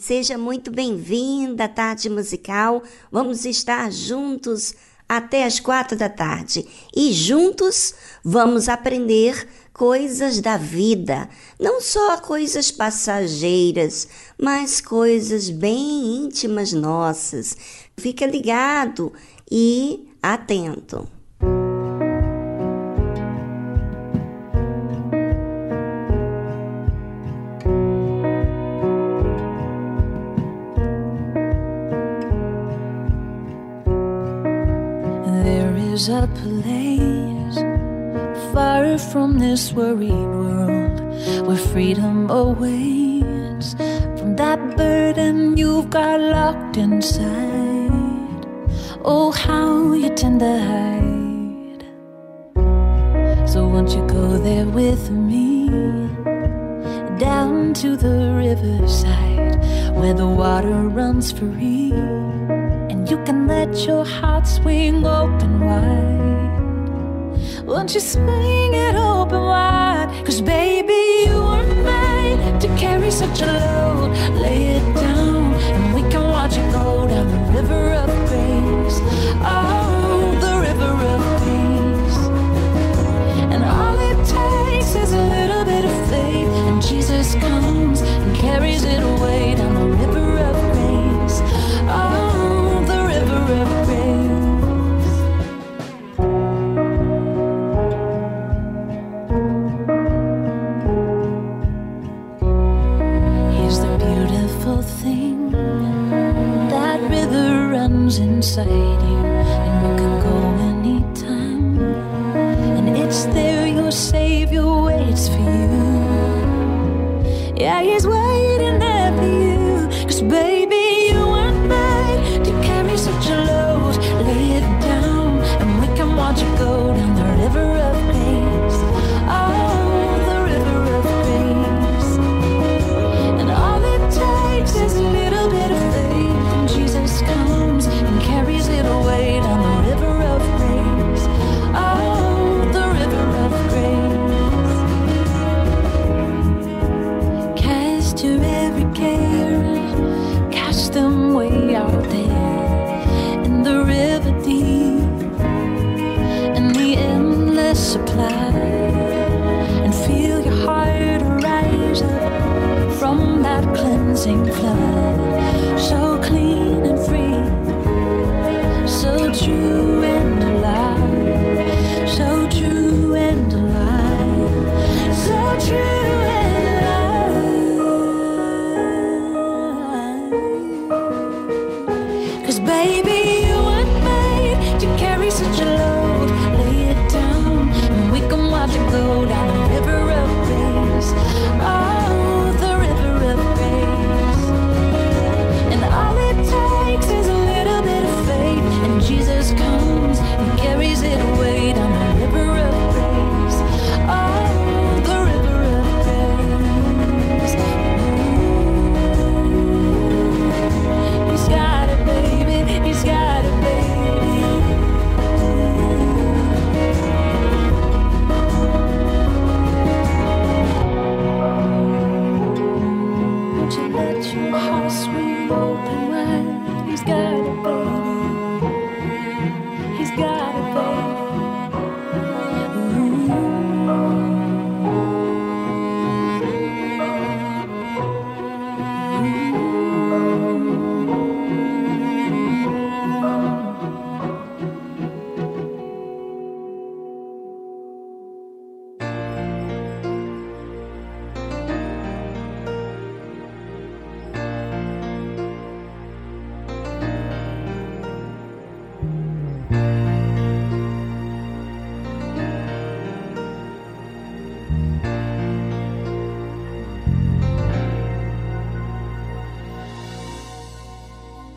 Seja muito bem-vinda à tarde musical. Vamos estar juntos até as quatro da tarde e juntos vamos aprender coisas da vida, não só coisas passageiras, mas coisas bem íntimas nossas. Fica ligado e atento. A place far from this worried world where freedom awaits from that burden you've got locked inside. Oh, how you tend to hide. So, won't you go there with me down to the riverside where the water runs free? You can let your heart swing open wide. Won't you swing it open wide? Cause baby, you are made to carry such a load. Lay it down, and we can watch it go down the river of grace. Oh, the river of peace. And all it takes is a little bit of faith, and Jesus comes and carries it away down the river. And you can go anytime. And it's there your Savior waits for you. Yeah, Same flower.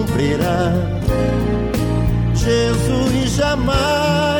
cumprirá. Jesus jamais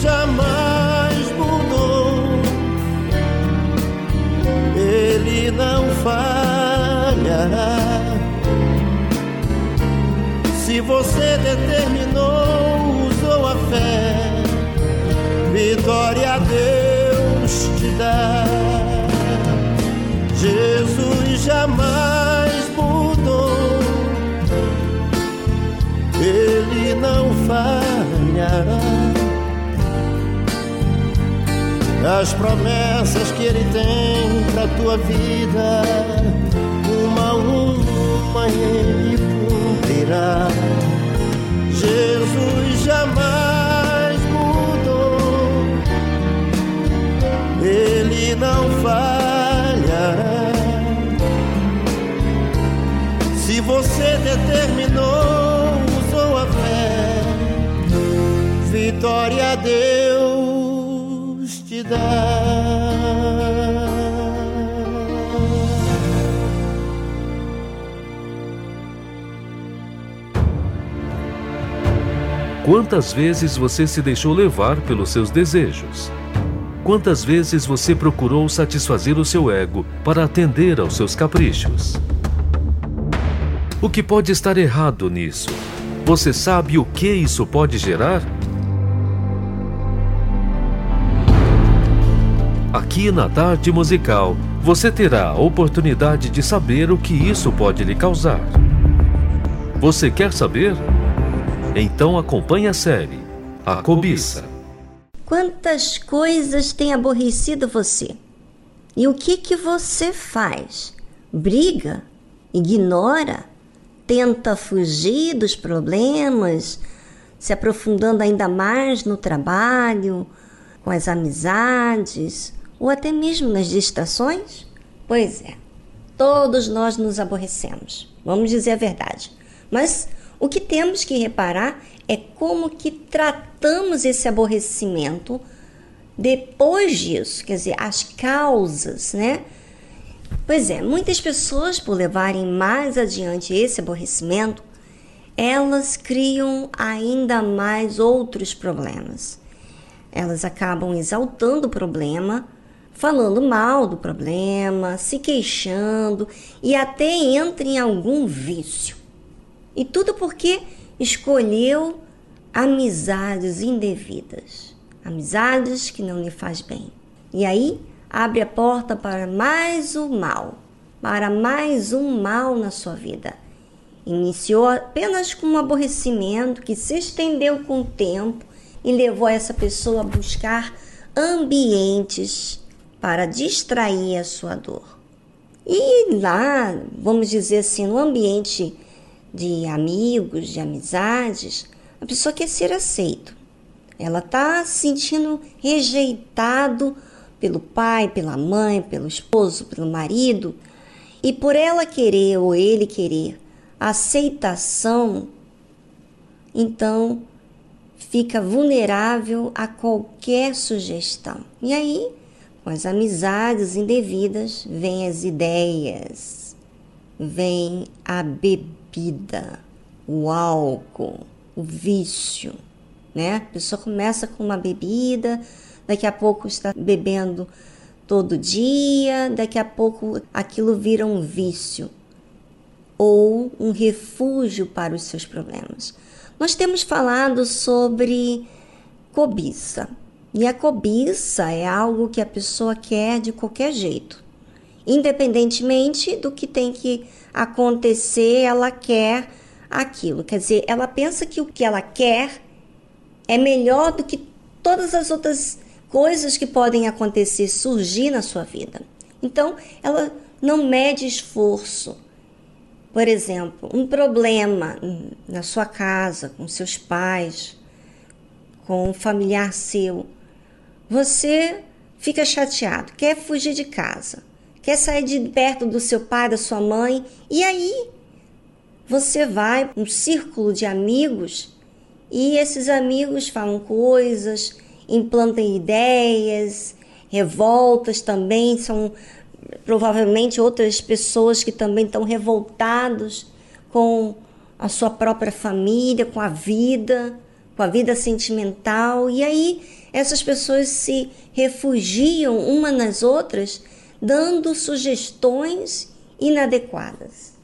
jamais mudou, ele não falhará. Se você determinou, usou a fé, vitória a Deus te dá. Jesus jamais mudou, ele não falhará. As promessas que ele tem pra tua vida, uma a uma ele cumprirá. Jesus jamais mudou, ele não falhará. Se você determinou, usou a fé, vitória a Deus. Quantas vezes você se deixou levar pelos seus desejos? Quantas vezes você procurou satisfazer o seu ego para atender aos seus caprichos? O que pode estar errado nisso? Você sabe o que isso pode gerar? Aqui na Tarde Musical, você terá a oportunidade de saber o que isso pode lhe causar. Você quer saber? Então acompanhe a série A Cobiça. Quantas coisas têm aborrecido você? E o que que você faz? Briga? Ignora? Tenta fugir dos problemas, se aprofundando ainda mais no trabalho, com as amizades ou até mesmo nas distrações? Pois é, todos nós nos aborrecemos, vamos dizer a verdade. Mas o que temos que reparar é como que tratamos esse aborrecimento depois disso, quer dizer, as causas, né? Pois é, muitas pessoas, por levarem mais adiante esse aborrecimento, elas criam ainda mais outros problemas. Elas acabam exaltando o problema, falando mal do problema, se queixando e até entram em algum vício. E tudo porque escolheu amizades indevidas, amizades que não lhe faz bem. E aí abre a porta para mais um mal, para mais um mal na sua vida. Iniciou apenas com um aborrecimento que se estendeu com o tempo e levou essa pessoa a buscar ambientes para distrair a sua dor. E lá, vamos dizer assim, no ambiente de amigos, de amizades, a pessoa quer ser aceito. Ela está se sentindo rejeitado pelo pai, pela mãe, pelo esposo, pelo marido, e por ela querer ou ele querer aceitação, então fica vulnerável a qualquer sugestão. E aí, com as amizades indevidas, vêm as ideias, vem a bebida, o álcool, o vício, né? A pessoa começa com uma bebida, daqui a pouco está bebendo todo dia, daqui a pouco aquilo vira um vício ou um refúgio para os seus problemas. Nós temos falado sobre cobiça. E a cobiça é algo que a pessoa quer de qualquer jeito. Independentemente do que tem que acontecer, ela quer aquilo. Quer dizer, ela pensa que o que ela quer é melhor do que todas as outras coisas que podem acontecer, surgir na sua vida. Então, ela não mede esforço. Por exemplo, um problema na sua casa, com seus pais, com um familiar seu. Você fica chateado, quer fugir de casa, quer sair de perto do seu pai, da sua mãe, e aí você vai para um círculo de amigos e esses amigos falam coisas, implantam ideias, revoltas também, são provavelmente outras pessoas que também estão revoltados com a sua própria família, com a vida, com a vida sentimental. E aí essas pessoas se refugiam uma nas outras, dando sugestões inadequadas.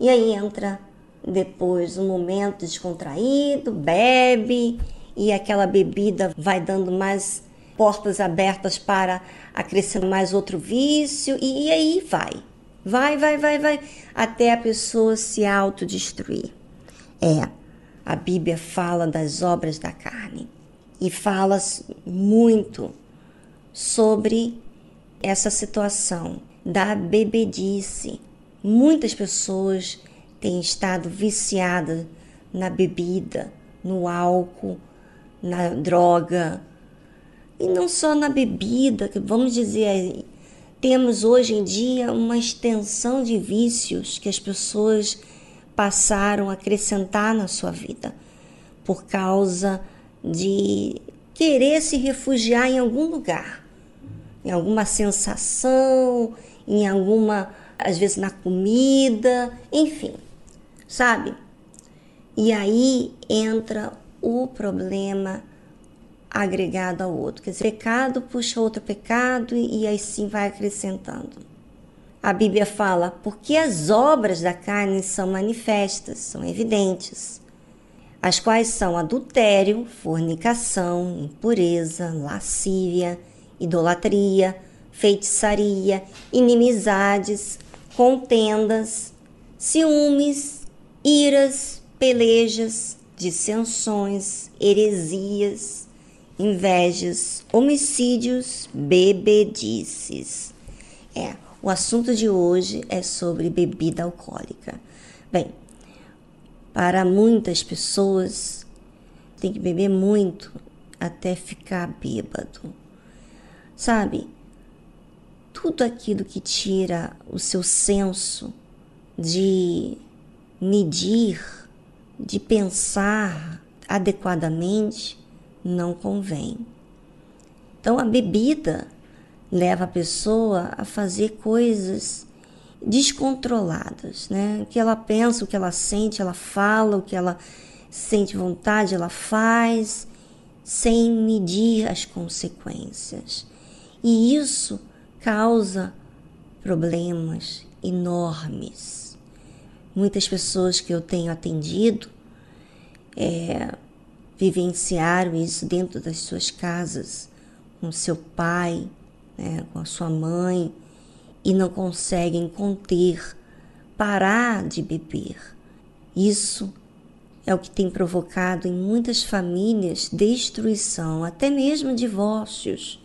E aí entra depois um momento descontraído, bebe e aquela bebida vai dando mais portas abertas para acrescentar mais outro vício e, e aí vai. Vai, vai, vai, vai, até a pessoa se autodestruir. É, a Bíblia fala das obras da carne e fala muito sobre essa situação da bebedice. Muitas pessoas têm estado viciadas na bebida, no álcool, na droga, e não só na bebida, que vamos dizer, temos hoje em dia uma extensão de vícios que as pessoas passaram a acrescentar na sua vida por causa de querer se refugiar em algum lugar, em alguma sensação, em alguma, às vezes na comida, enfim, sabe? E aí entra o problema agregado ao outro. Quer dizer, pecado puxa outro pecado e, aí sim vai acrescentando. A Bíblia fala, porque as obras da carne são manifestas, são evidentes, as quais são adultério, fornicação, impureza, lascívia, idolatria, feitiçaria, inimizades, contendas, ciúmes, iras, pelejas, dissensões, heresias, invejas, homicídios, bebedices. É, o assunto de hoje é sobre bebida alcoólica. Bem, para muitas pessoas tem que beber muito até ficar bêbado. Sabe? Tudo aquilo que tira o seu senso de medir, de pensar adequadamente, não convém. Então a bebida leva a pessoa a fazer coisas descontroladas, né? O que ela pensa, o que ela sente, ela fala, o que ela sente vontade, ela faz, sem medir as consequências. E isso causa problemas enormes. Muitas pessoas que eu tenho atendido é, vivenciaram isso dentro das suas casas, com seu pai, né, com a sua mãe, e não conseguem conter, parar de beber. Isso é o que tem provocado em muitas famílias destruição, até mesmo divórcios,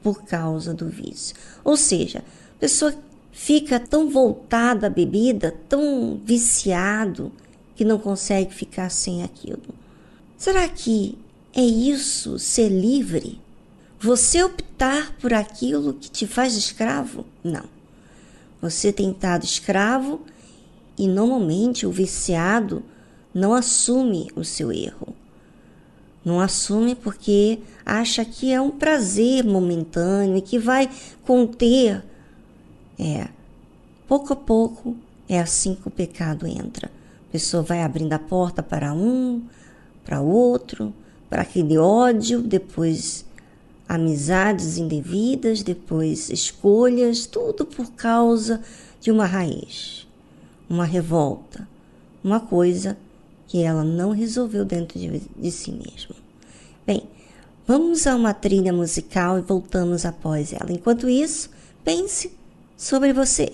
por causa do vício. Ou seja, a pessoa fica tão voltada à bebida, tão viciado, que não consegue ficar sem aquilo. Será que é isso ser livre? Você optar por aquilo que te faz escravo? Não. Você tem estado escravo e normalmente o viciado não assume o seu erro. Não assume porque acha que é um prazer momentâneo e que vai conter. É, pouco a pouco é assim que o pecado entra. A pessoa vai abrindo a porta para um, para outro, para aquele ódio, depois amizades indevidas, depois escolhas, tudo por causa de uma raiz, uma revolta, uma coisa que ela não resolveu dentro de, de si mesma. Bem, vamos a uma trilha musical e voltamos após ela. Enquanto isso, pense sobre você.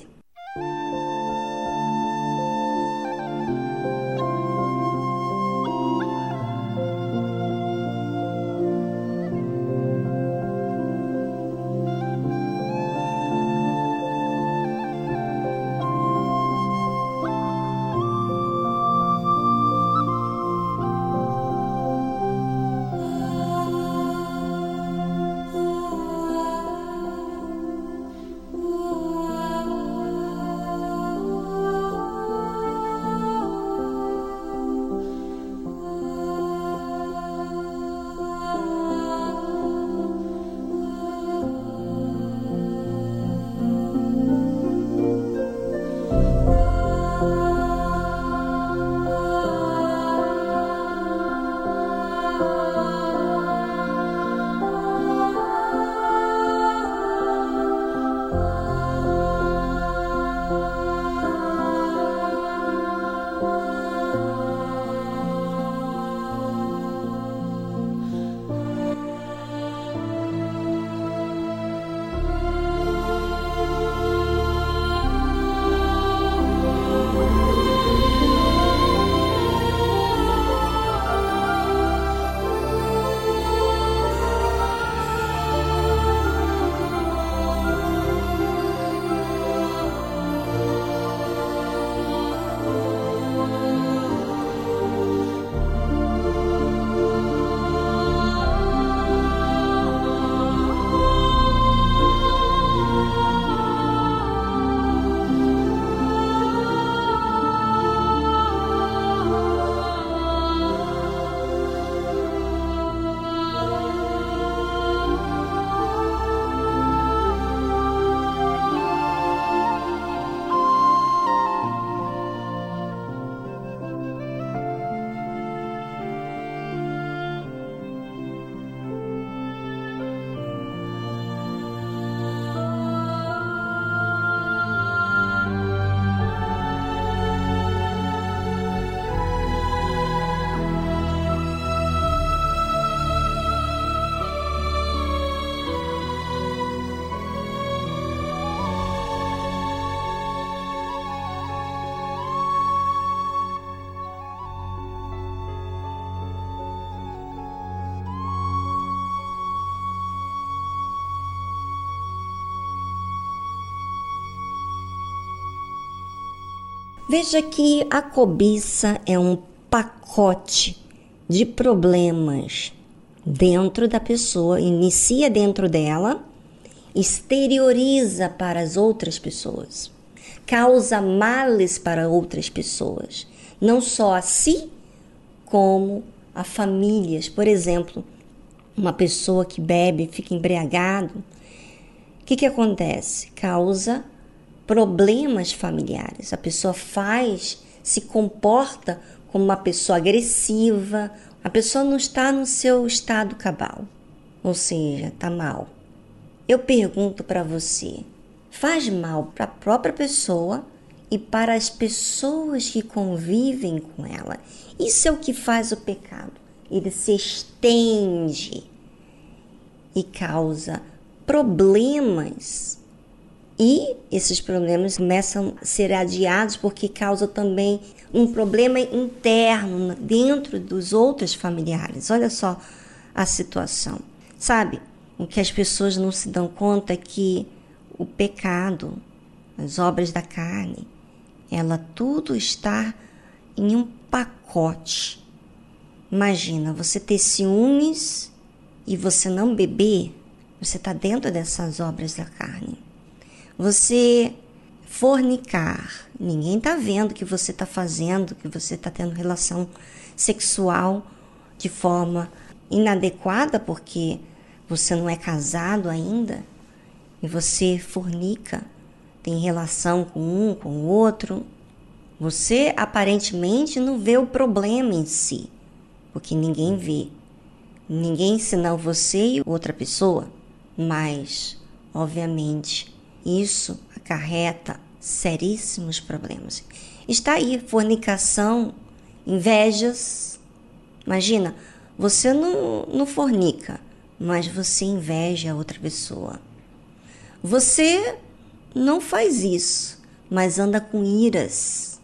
Veja que a cobiça é um pacote de problemas dentro da pessoa, inicia dentro dela, exterioriza para as outras pessoas, causa males para outras pessoas, não só a si, como a famílias. Por exemplo, uma pessoa que bebe, fica embriagado, o que, que acontece? Causa problemas familiares. A pessoa faz, se comporta como uma pessoa agressiva, a pessoa não está no seu estado cabal, ou seja, está mal. Eu pergunto para você: faz mal para a própria pessoa e para as pessoas que convivem com ela? Isso é o que faz o pecado. Ele se estende e causa problemas e esses problemas começam a ser adiados porque causa também um problema interno dentro dos outros familiares. Olha só a situação. Sabe, o que as pessoas não se dão conta é que o pecado, as obras da carne, ela tudo está em um pacote. Imagina você ter ciúmes e você não beber, você está dentro dessas obras da carne. Você fornicar, ninguém está vendo que você está fazendo, que você está tendo relação sexual de forma inadequada, porque você não é casado ainda e você fornica, tem relação com um, com o outro. Você aparentemente não vê o problema em si, porque ninguém vê. Ninguém senão você e outra pessoa, mas, obviamente, isso acarreta seríssimos problemas. Está aí fornicação, invejas. Imagina, você não, não fornica, mas você inveja a outra pessoa. Você não faz isso, mas anda com iras,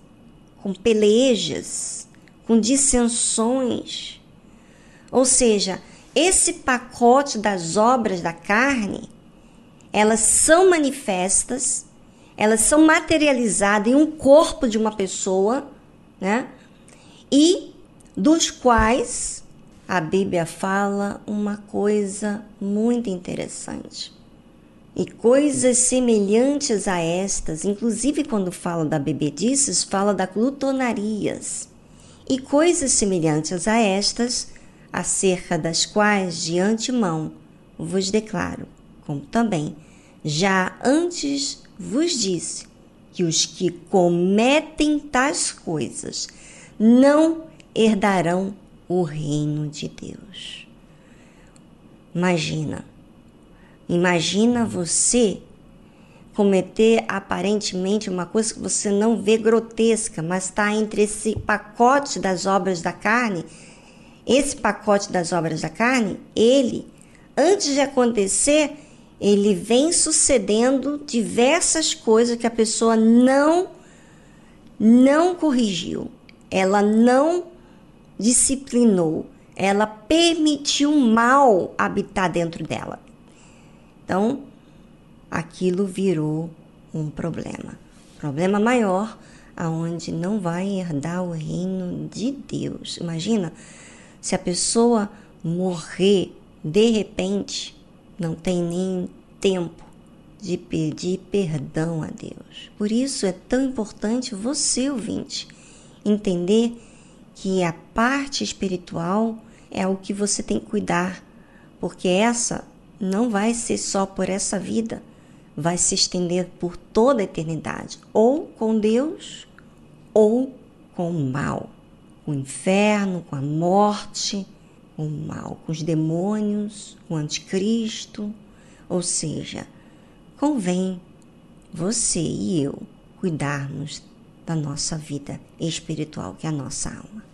com pelejas, com dissensões. Ou seja, esse pacote das obras da carne elas são manifestas, elas são materializadas em um corpo de uma pessoa, né? E dos quais a Bíblia fala uma coisa muito interessante. E coisas semelhantes a estas, inclusive quando fala da bebedices, fala da glutonarias. E coisas semelhantes a estas, acerca das quais de antemão vos declaro, como também já antes vos disse que os que cometem tais coisas não herdarão o reino de Deus. Imagina, imagina você cometer aparentemente uma coisa que você não vê grotesca, mas está entre esse pacote das obras da carne. Esse pacote das obras da carne, ele, antes de acontecer, ele vem sucedendo diversas coisas que a pessoa não não corrigiu, ela não disciplinou, ela permitiu mal habitar dentro dela. Então, aquilo virou um problema, problema maior, aonde não vai herdar o reino de Deus. Imagina se a pessoa morrer de repente não tem nem tempo de pedir perdão a Deus. Por isso é tão importante você, ouvinte, entender que a parte espiritual é o que você tem que cuidar, porque essa não vai ser só por essa vida, vai se estender por toda a eternidade, ou com Deus ou com o mal, com o inferno, com a morte o mal, com os demônios, o anticristo. Ou seja, convém você e eu cuidarmos da nossa vida espiritual, que é a nossa alma.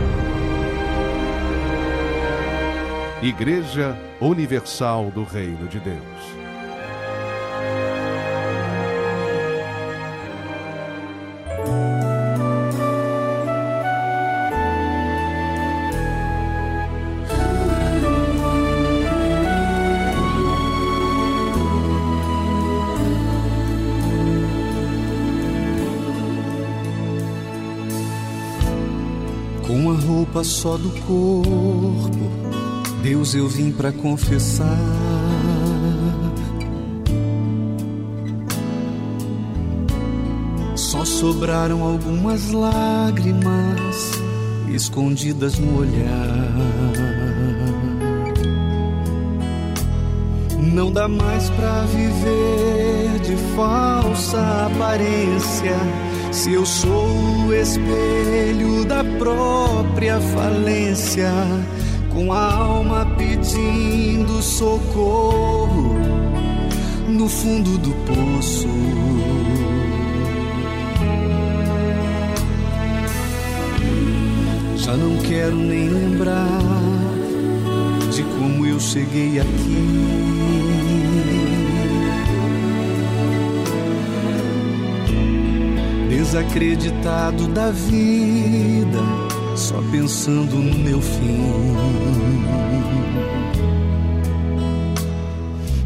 Igreja Universal do Reino de Deus. roupa só do corpo, Deus eu vim para confessar. Só sobraram algumas lágrimas escondidas no olhar. Não dá mais pra viver de falsa aparência se eu sou o espelho da própria falência, com a alma pedindo socorro no fundo do poço. Já não quero nem lembrar de como eu cheguei aqui. desacreditado da vida, só pensando no meu fim.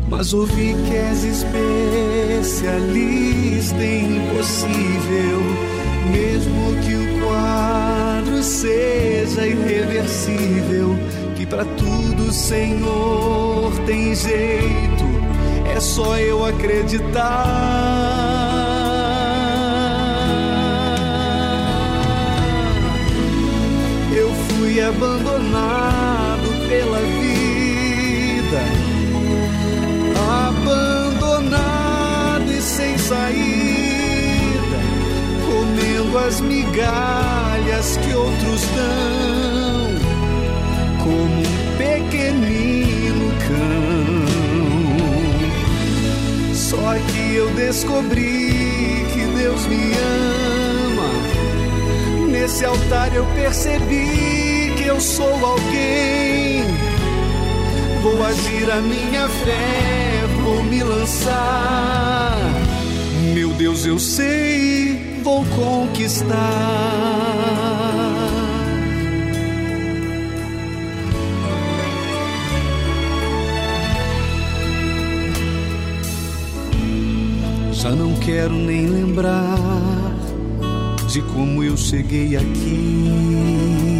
Mas ouvi que és especialista em impossível, mesmo que o quadro seja irreversível, que para tudo, Senhor, tem jeito, é só eu acreditar. Fui abandonado pela vida, abandonado e sem saída, comendo as migalhas que outros dão, como um pequenino cão. Só que eu descobri que Deus me ama. Nesse altar eu percebi eu sou alguém. Vou agir a minha fé, vou me lançar. Meu Deus, eu sei, vou conquistar. Já não quero nem lembrar de como eu cheguei aqui.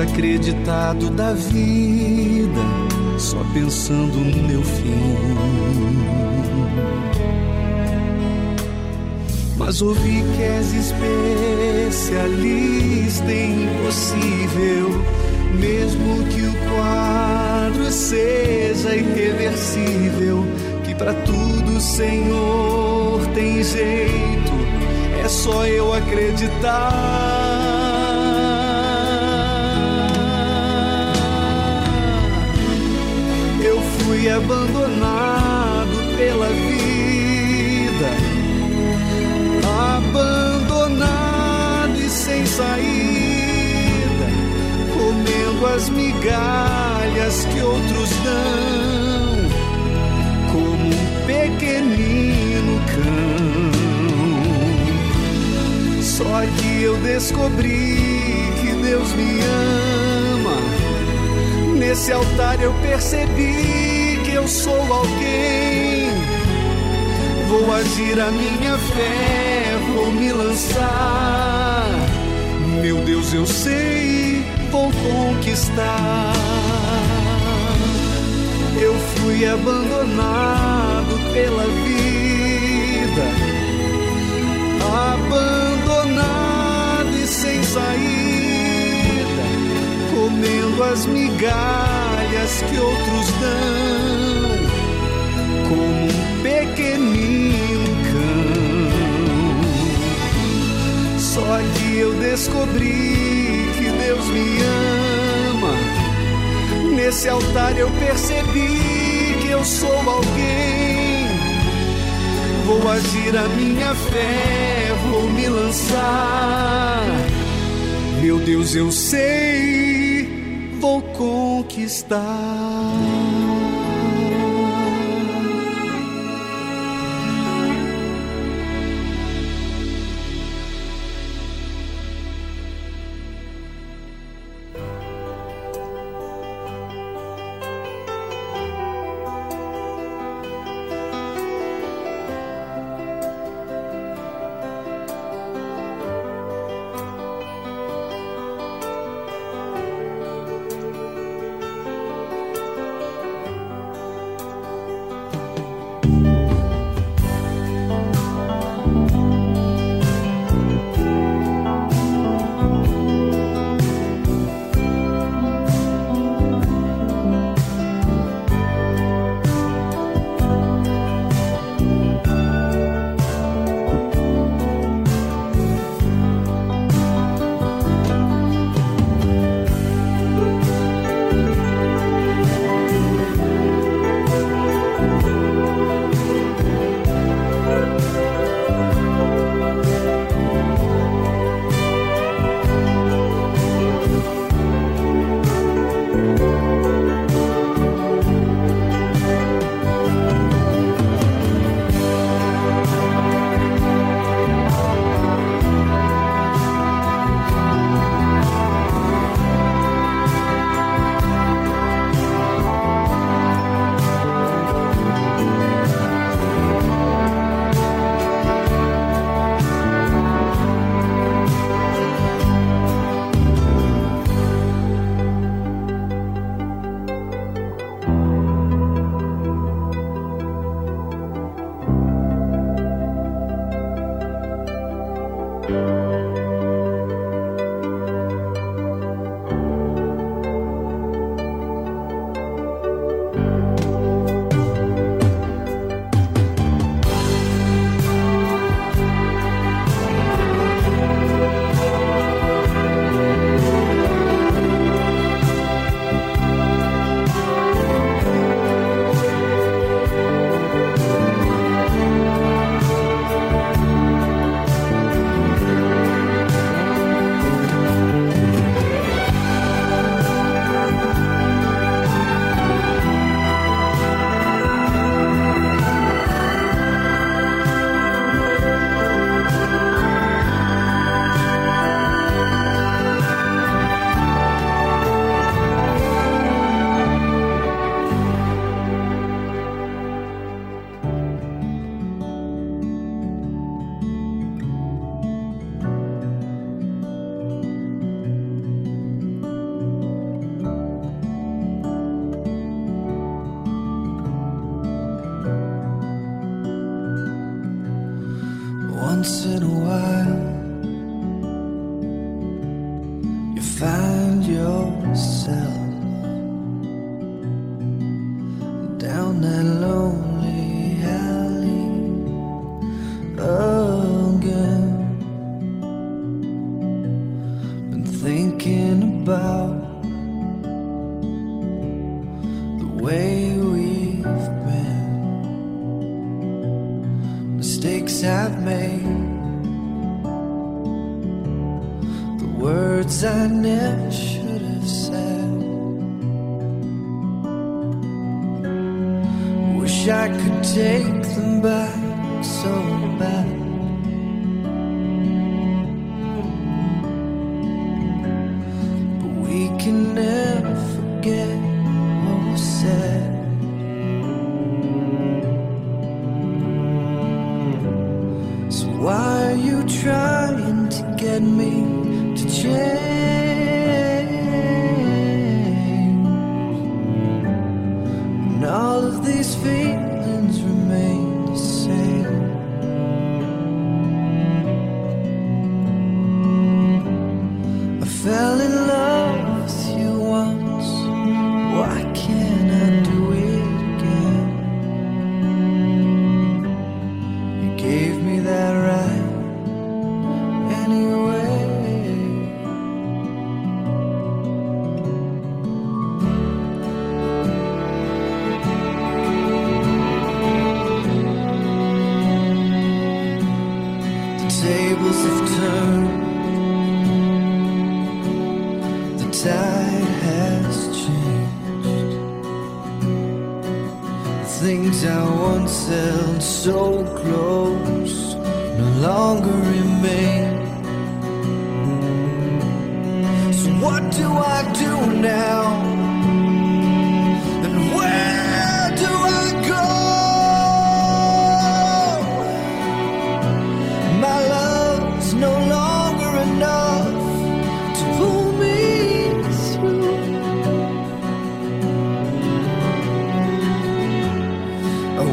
Desacreditado da vida, só pensando no meu fim. Mas ouvi que és especialista em impossível, mesmo que o quadro seja irreversível, que para tudo, Senhor, tem jeito, é só eu acreditar. Fui abandonado pela vida, abandonado e sem saída, comendo as migalhas que outros dão, como um pequenino cão. Só que eu descobri que Deus me ama. Nesse altar eu percebi que eu sou alguém. Vou agir a minha fé, vou me lançar. Meu Deus, eu sei, vou conquistar. Eu fui abandonado pela vida, as migalhas que outros dão, como um pequenino cão. Só que eu descobri que Deus me ama Nesse altar eu percebi que eu sou alguém. Vou agir a minha fé, vou me lançar. Meu Deus, eu sei, vou conquistar.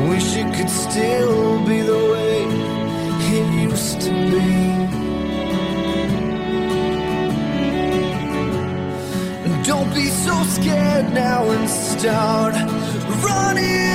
Wish it could still be the way it used to be. Don't be so scared now and start running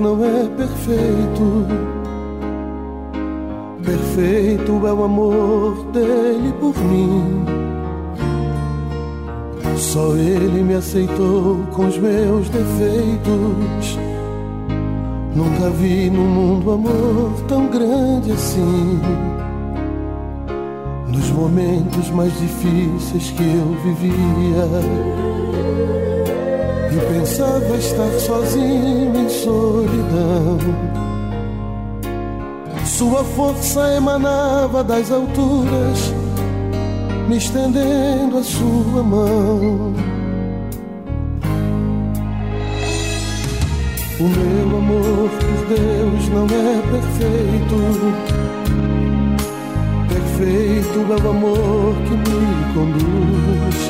não é perfeito. Perfeito é o amor dele por mim. Só ele me aceitou com os meus defeitos. Nunca vi no mundo amor tão grande assim. Nos momentos mais difíceis que eu vivia. E pensava estar sozinho em solidão. Sua força emanava das alturas, me estendendo a sua mão. O meu amor por Deus não é perfeito. Perfeito é o amor que me conduz.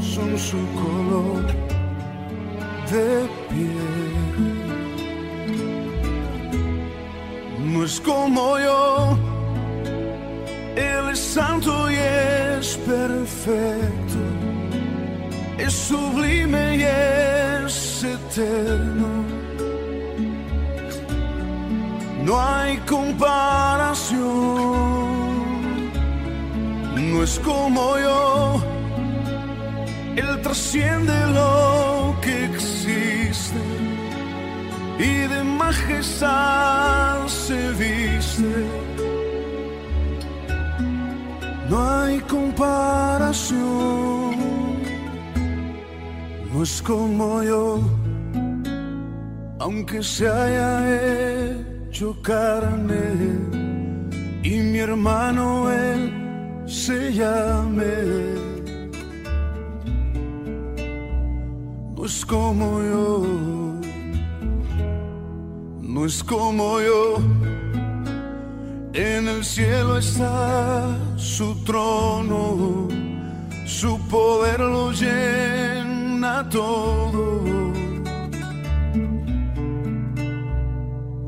Son su color de piel. No es como yo. Él es santo y es perfecto, es sublime y es eterno. No hay comparación, no es como yo. Él trasciende lo que existe y de majestad se viste. No hay comparación, no es como yo, aunque se haya hecho carne y mi hermano él se llame. No es como yo, no es como yo. En el cielo está su trono, su poder lo llena todo.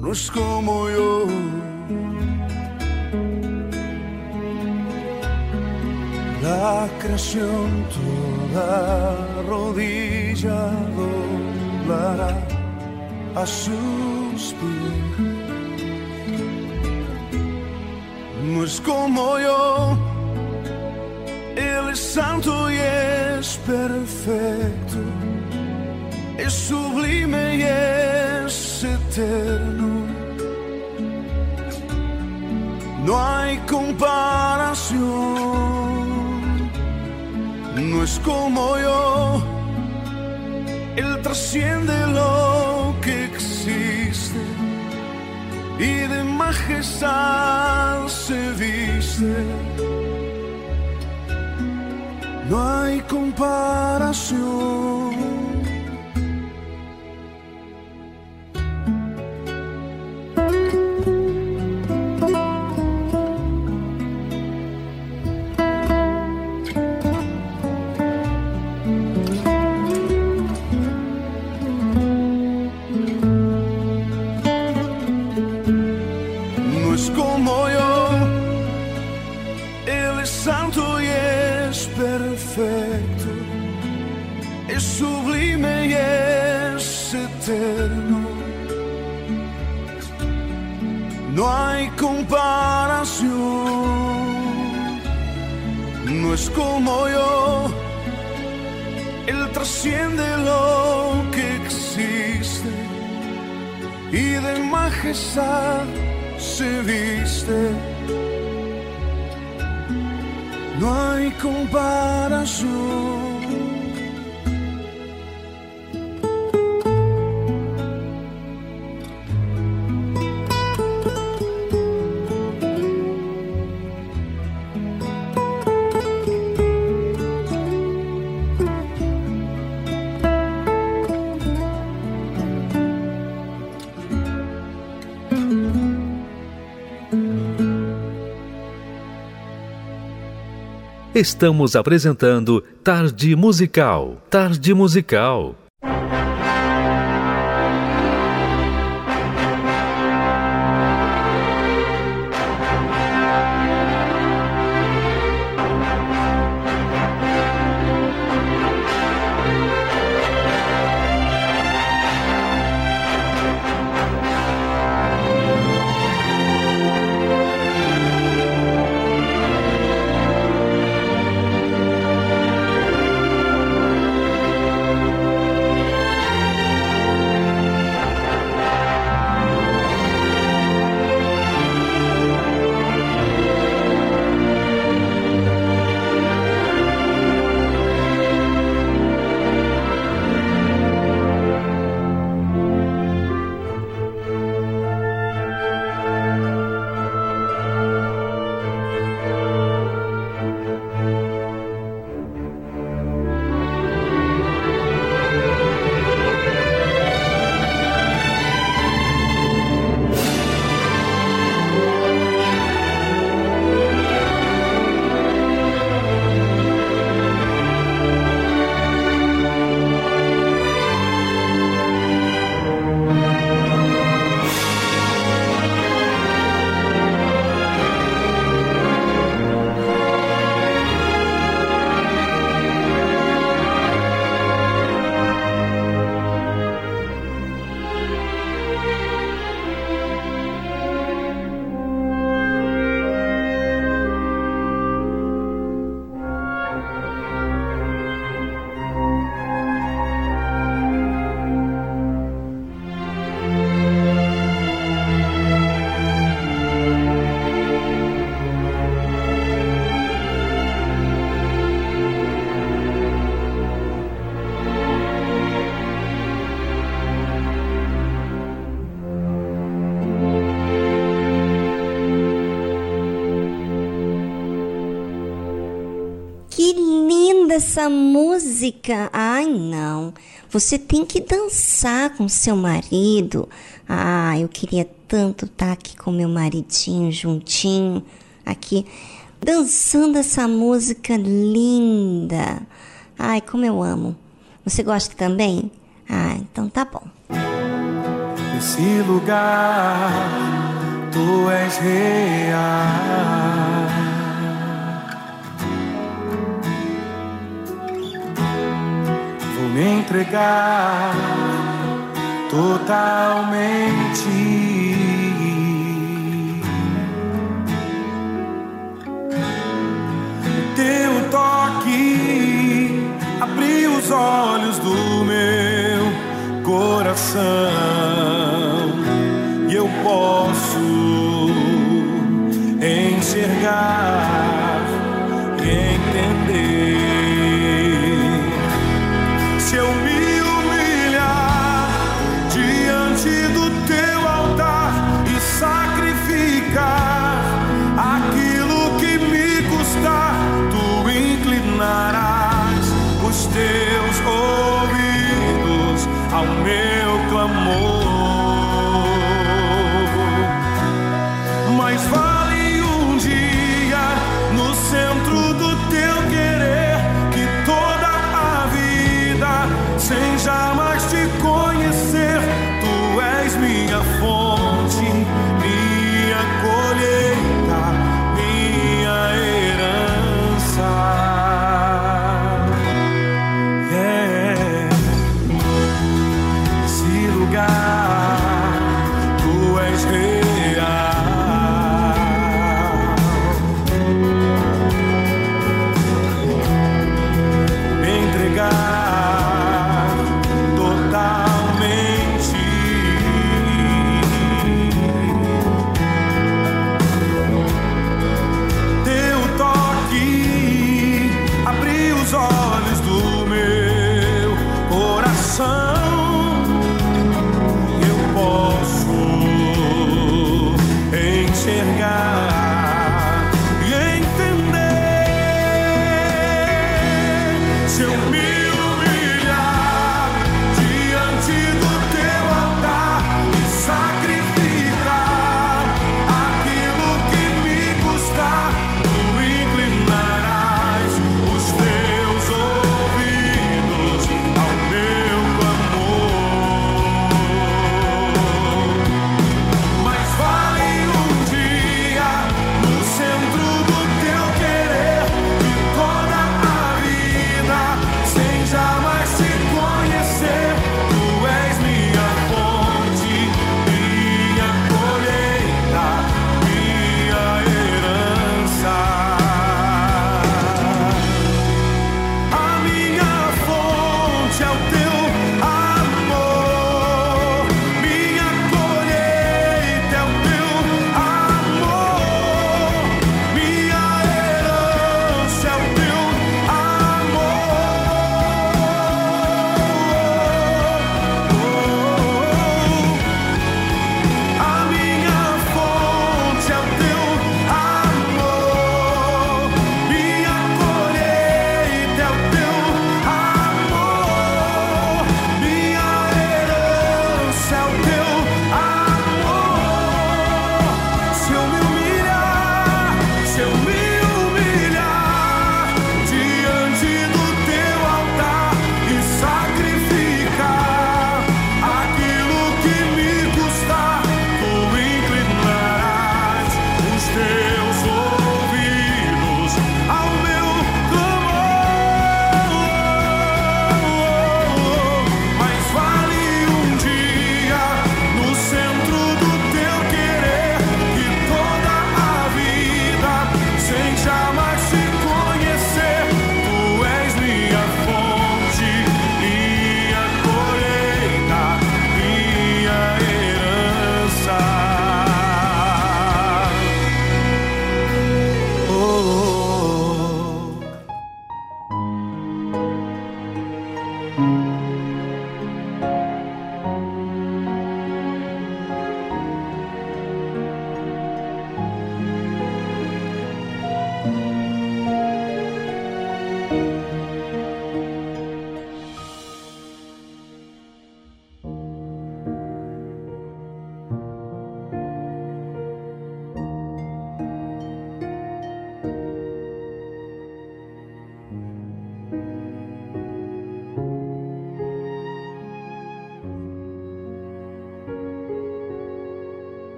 No es como yo. La creación toda rodilla doblará a sus pies. no es como yo. Él es santo y es perfecto, es sublime y es eterno. No hay comparación, no es como yo. Él trasciende lo que existe y de majestad se viste. No hay comparación. Como yo, Él trasciende lo que existe y de majestad se viste. No hay comparación. Estamos apresentando Tarde Musical. Tarde Musical. Essa música. Ai, não. Você tem que dançar com seu marido. Ah, eu queria tanto estar aqui com meu maridinho juntinho, aqui, dançando essa música linda. Ai, como eu amo. Você gosta também? Ah, então tá bom. Lugar, tu és real. Me entregar totalmente. Teu toque abriu os olhos do meu coração e eu posso enxergar e entender.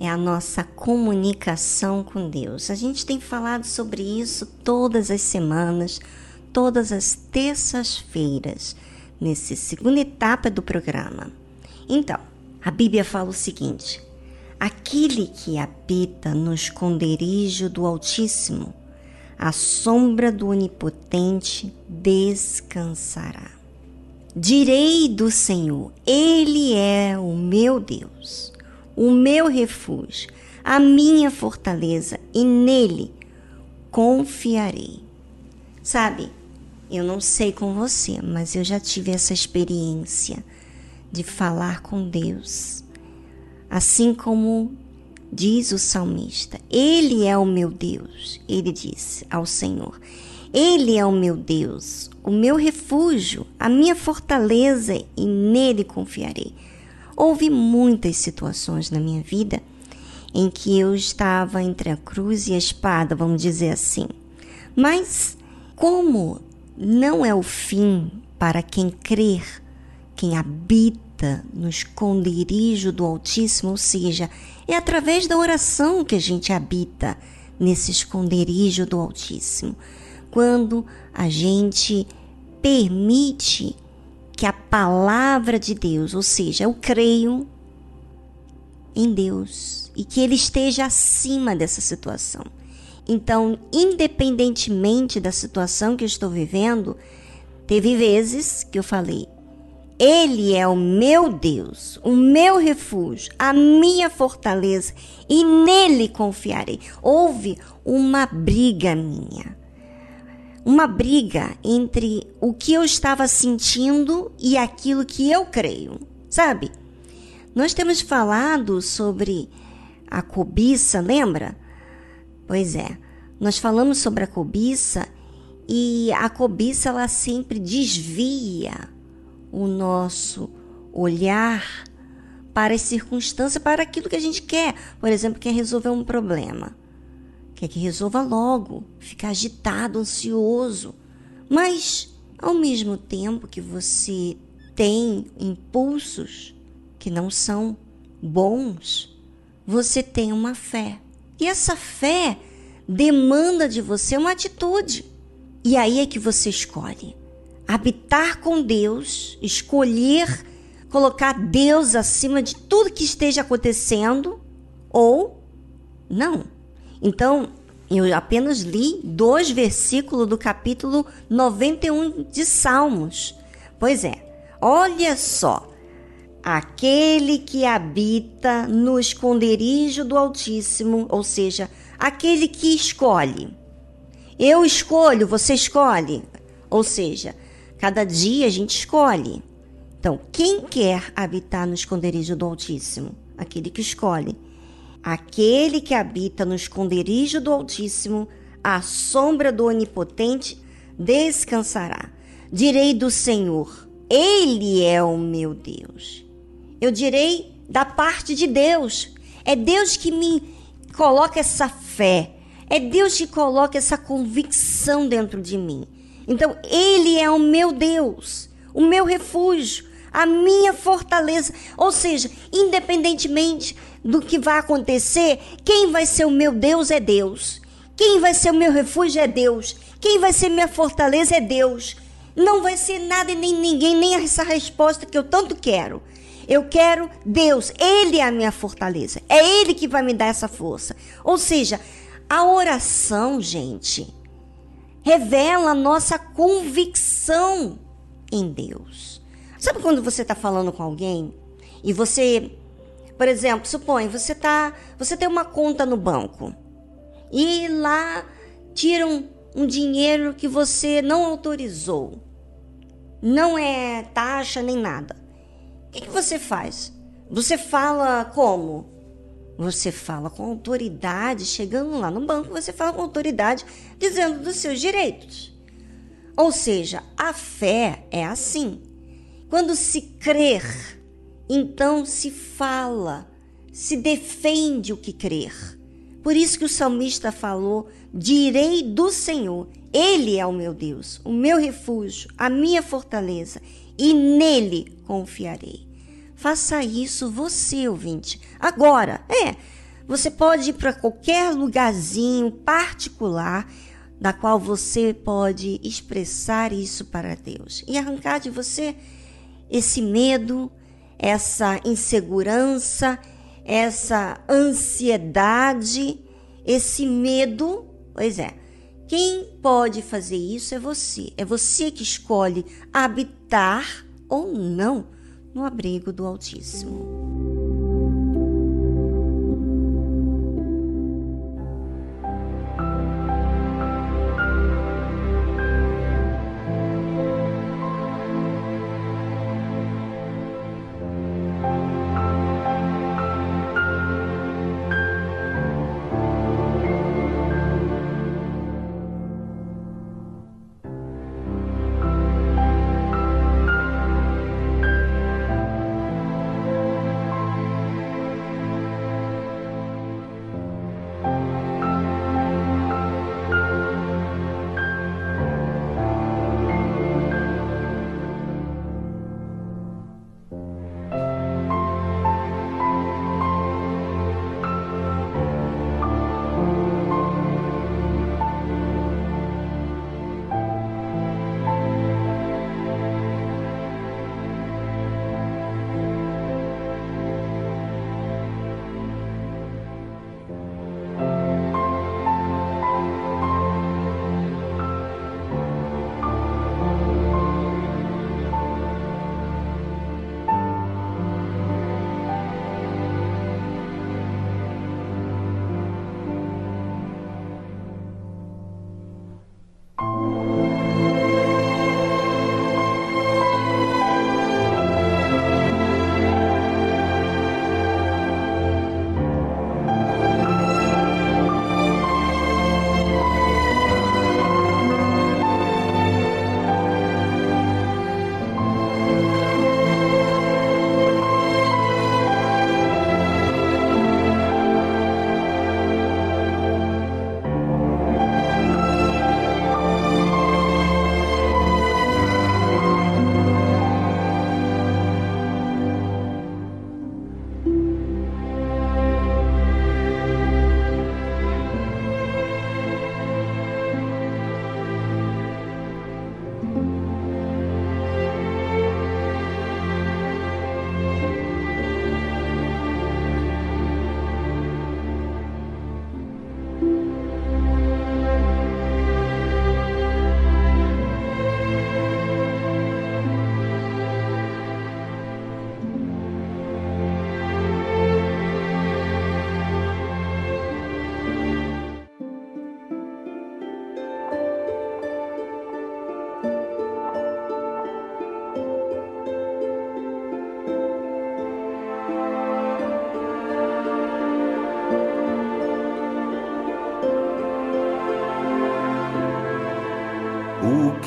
é a nossa comunicação com Deus. A gente tem falado sobre isso todas as semanas, todas as terças-feiras, nessa segunda etapa do programa. Então, a Bíblia fala o seguinte: aquele que habita no esconderijo do Altíssimo, a sombra do Onipotente descansará. Direi do Senhor, Ele é o meu Deus o meu refúgio, a minha fortaleza, e nele confiarei. Sabe, eu não sei com você, mas eu já tive essa experiência de falar com Deus. Assim como diz o salmista, Ele é o meu Deus, ele disse ao Senhor. Ele é o meu Deus, o meu refúgio, a minha fortaleza, e nele confiarei. Houve muitas situações na minha vida em que eu estava entre a cruz e a espada, vamos dizer assim. Mas, como não é o fim para quem crer, quem habita no esconderijo do Altíssimo, ou seja, é através da oração que a gente habita nesse esconderijo do Altíssimo. Quando a gente permite que a palavra de Deus, ou seja, eu creio em Deus e que Ele esteja acima dessa situação. Então, independentemente da situação que eu estou vivendo, teve vezes que eu falei: Ele é o meu Deus, o meu refúgio, a minha fortaleza, e nele confiarei. Houve uma briga minha uma briga entre o que eu estava sentindo e aquilo que eu creio, sabe? Nós temos falado sobre a cobiça, lembra? Pois é, nós falamos sobre a cobiça e a cobiça ela sempre desvia o nosso olhar para as circunstâncias, para aquilo que a gente quer. Por exemplo, quer resolver um problema quer que resolva logo, fica agitado, ansioso. Mas, ao mesmo tempo que você tem impulsos que não são bons, você tem uma fé. E essa fé demanda de você uma atitude. E aí é que você escolhe habitar com Deus, escolher colocar Deus acima de tudo que esteja acontecendo ou não. Então, eu apenas li dois versículos do capítulo 91 de Salmos. Pois é, olha só. Aquele que habita no esconderijo do Altíssimo, ou seja, aquele que escolhe. Eu escolho, você escolhe. Ou seja, cada dia a gente escolhe. Então, quem quer habitar no esconderijo do Altíssimo? Aquele que escolhe. Aquele que habita no esconderijo do Altíssimo, à sombra do Onipotente, descansará. Direi do Senhor: Ele é o meu Deus. Eu direi da parte de Deus. É Deus que me coloca essa fé. É Deus que coloca essa convicção dentro de mim. Então, Ele é o meu Deus, o meu refúgio, a minha fortaleza. Ou seja, independentemente do que vai acontecer, quem vai ser o meu Deus é Deus. Quem vai ser o meu refúgio é Deus. Quem vai ser minha fortaleza é Deus. Não vai ser nada e nem ninguém, nem essa resposta que eu tanto quero. Eu quero Deus, Ele é a minha fortaleza. É Ele que vai me dar essa força. Ou seja, a oração, gente, revela a nossa convicção em Deus. Sabe quando você está falando com alguém e você por exemplo, supõe, você tá, você tem uma conta no banco e lá tiram um dinheiro que você não autorizou. Não é taxa nem nada. O que, que você faz? Você fala como? Você fala com autoridade, chegando lá no banco, você fala com autoridade dizendo dos seus direitos. Ou seja, a fé é assim. Quando se crer, então se fala, se defende o que crer. Por isso que o salmista falou: direi do Senhor, Ele é o meu Deus, o meu refúgio, a minha fortaleza, e nele confiarei. Faça isso você, ouvinte. Agora, é. Você pode ir para qualquer lugarzinho particular da qual você pode expressar isso para Deus e arrancar de você esse medo, essa insegurança, essa ansiedade, esse medo. Pois é, quem pode fazer isso é você. É você que escolhe habitar ou não no abrigo do Altíssimo.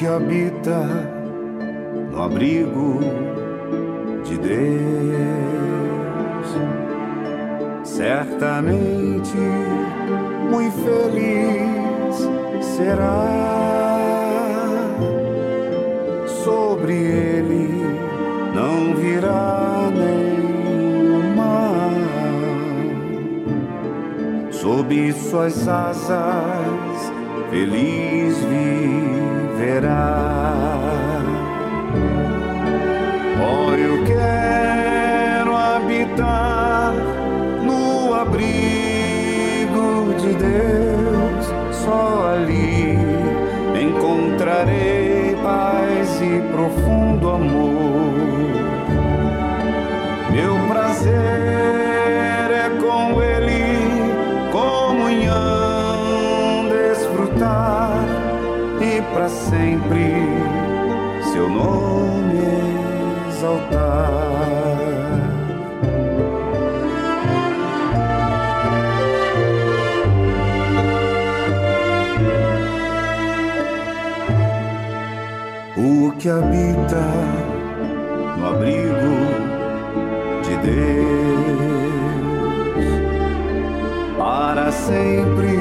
Que habita no abrigo de Deus. Certamente muito feliz será. Sobre ele não virá nenhum mal. Sob suas asas, abrigo de Deus para sempre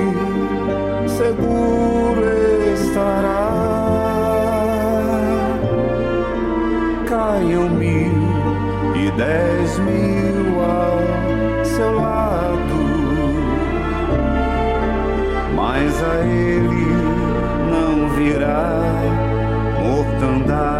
seguro estará. Caiam mil e dez mil ao seu lado, mas a ele não virá mortandade.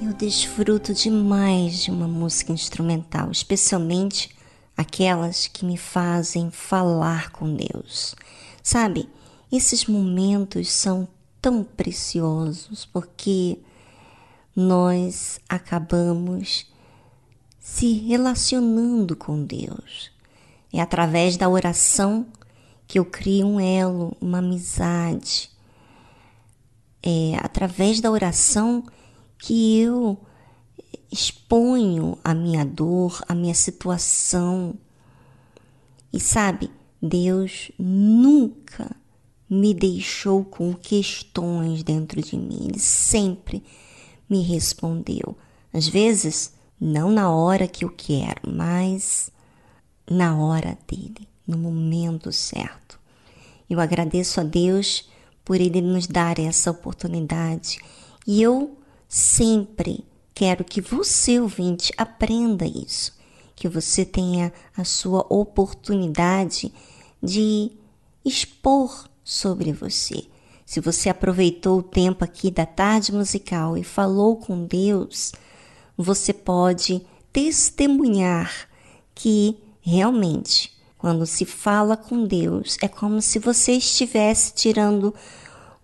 Eu desfruto demais de uma música instrumental, especialmente aquelas que me fazem falar com Deus. Sabe, esses momentos são tão preciosos porque nós acabamos se relacionando com Deus. É através da oração que eu crio um elo, uma amizade. É através da oração que eu exponho a minha dor, a minha situação. E sabe, Deus nunca me deixou com questões dentro de mim. Ele sempre me respondeu. Às vezes, não na hora que eu quero, mas na hora dele, no momento certo. Eu agradeço a Deus por ele nos dar essa oportunidade e eu sempre quero que você, ouvinte, aprenda isso, que você tenha a sua oportunidade de expor sobre você. Se você aproveitou o tempo aqui da tarde musical e falou com Deus, você pode testemunhar que realmente, quando se fala com Deus, é como se você estivesse tirando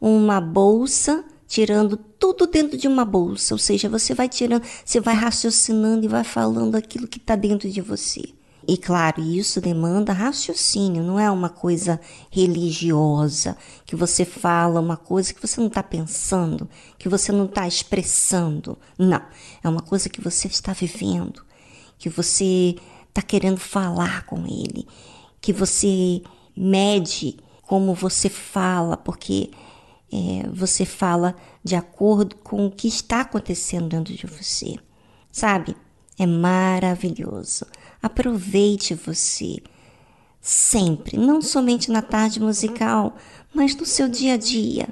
uma bolsa, tirando tudo dentro de uma bolsa, ou seja, você vai tirando, você vai raciocinando e vai falando aquilo que está dentro de você. E claro, isso demanda raciocínio, não é uma coisa religiosa, que você fala uma coisa que você não está pensando, que você não está expressando. Não, é uma coisa que você está vivendo, que você está querendo falar com ele, que você mede como você fala, porque é, você fala de acordo com o que está acontecendo dentro de você. Sabe? É maravilhoso. Aproveite você sempre, não somente na tarde musical, mas no seu dia a dia.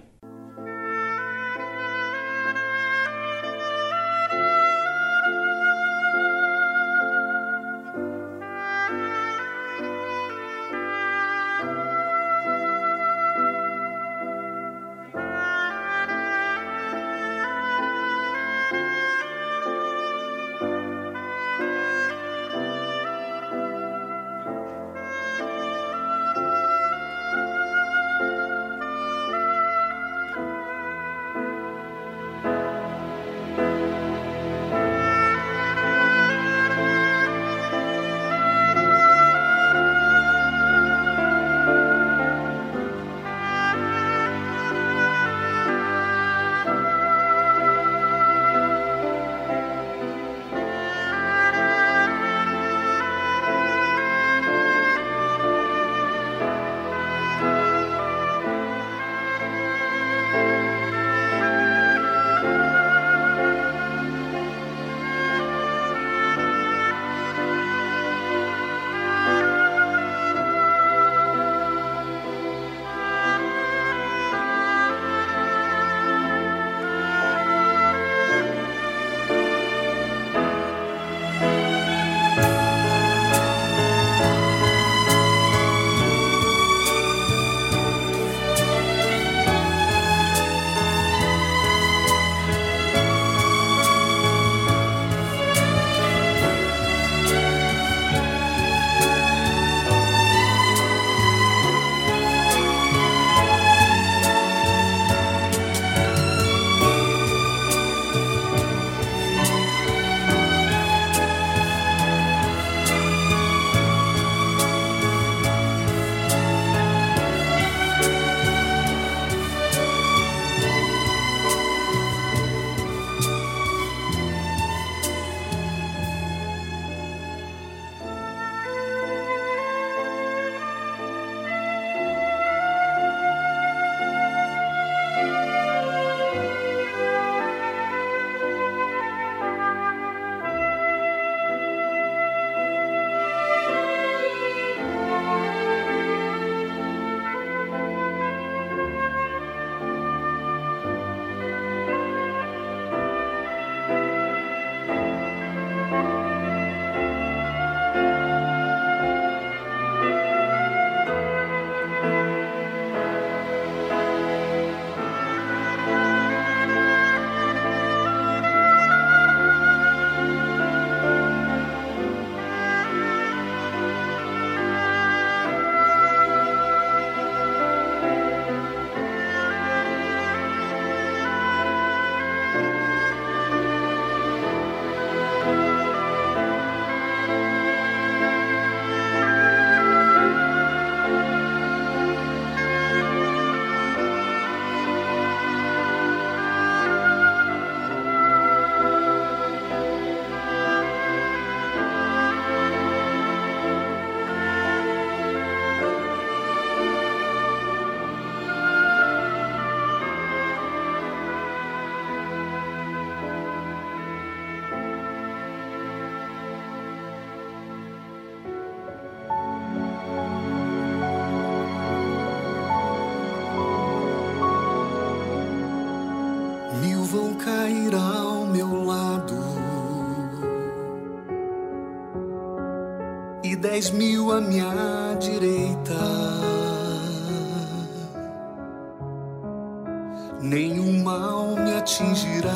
Nenhum mal me atingirá,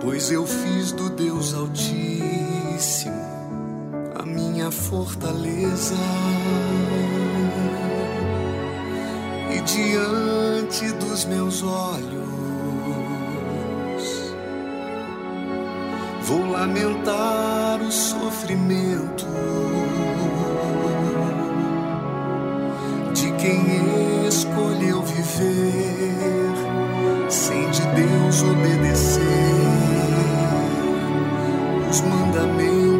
pois eu fiz do Deus Altíssimo a minha fortaleza. E diante dos meus olhos vou lamentar o sofrimento de quem escolheu viver sem de Deus obedecer os mandamentos.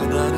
out of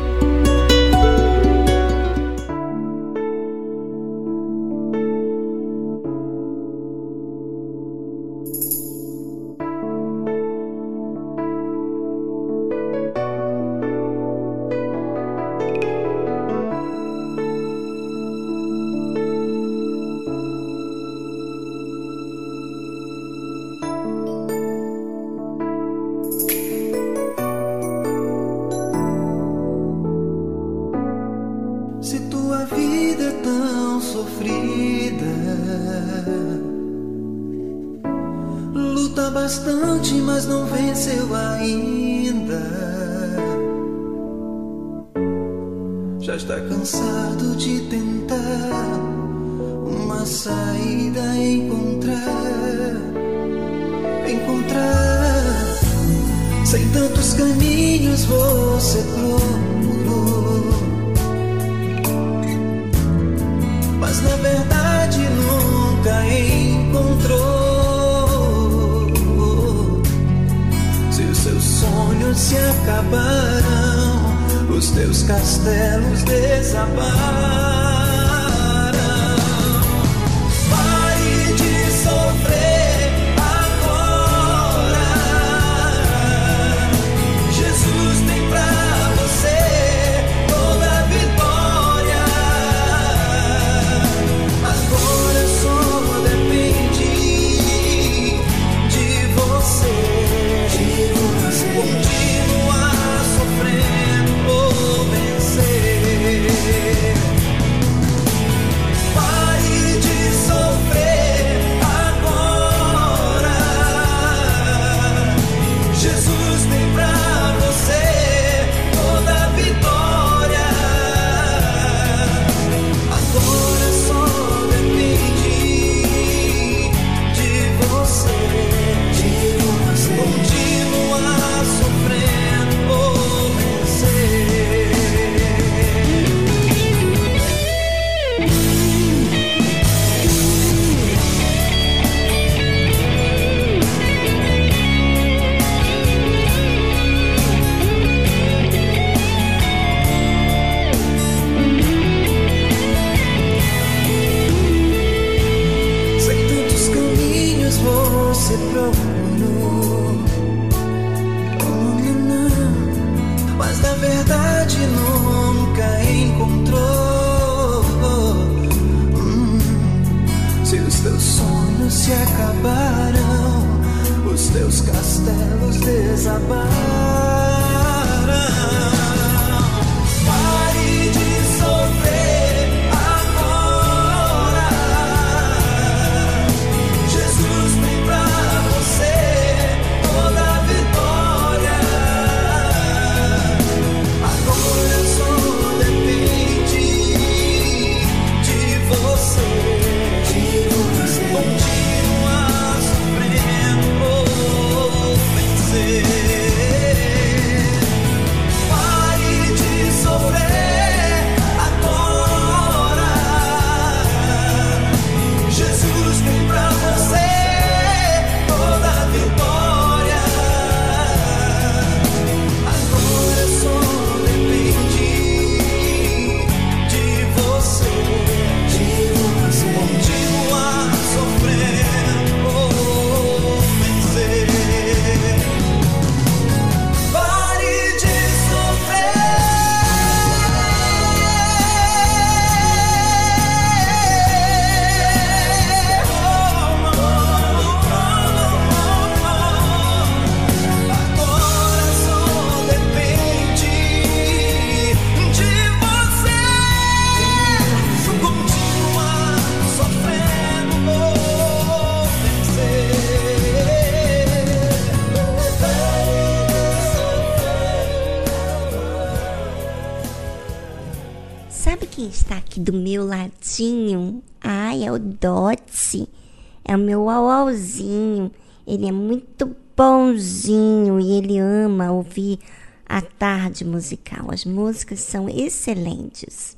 a tarde musical. As músicas são excelentes.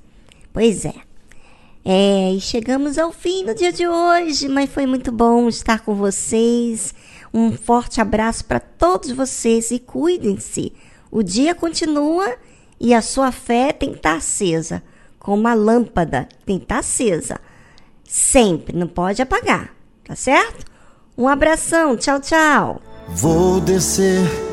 Pois é. É, e chegamos ao fim do dia de hoje, mas foi muito bom estar com vocês. Um forte abraço para todos vocês e cuidem-se. O dia continua e a sua fé tem que estar acesa, como uma lâmpada, tem que estar acesa. Sempre, não pode apagar, tá certo? Um abração, tchau, tchau. Vou descer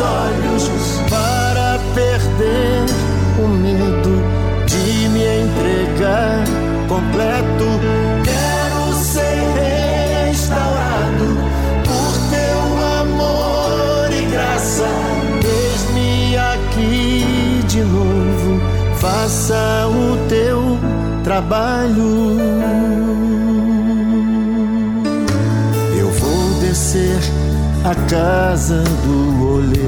Olhos para perder o medo de me entregar completo. Quero ser restaurado por teu amor e graça. Eis-me aqui de novo. Faça o teu trabalho. Eu vou descer a casa do oleiro.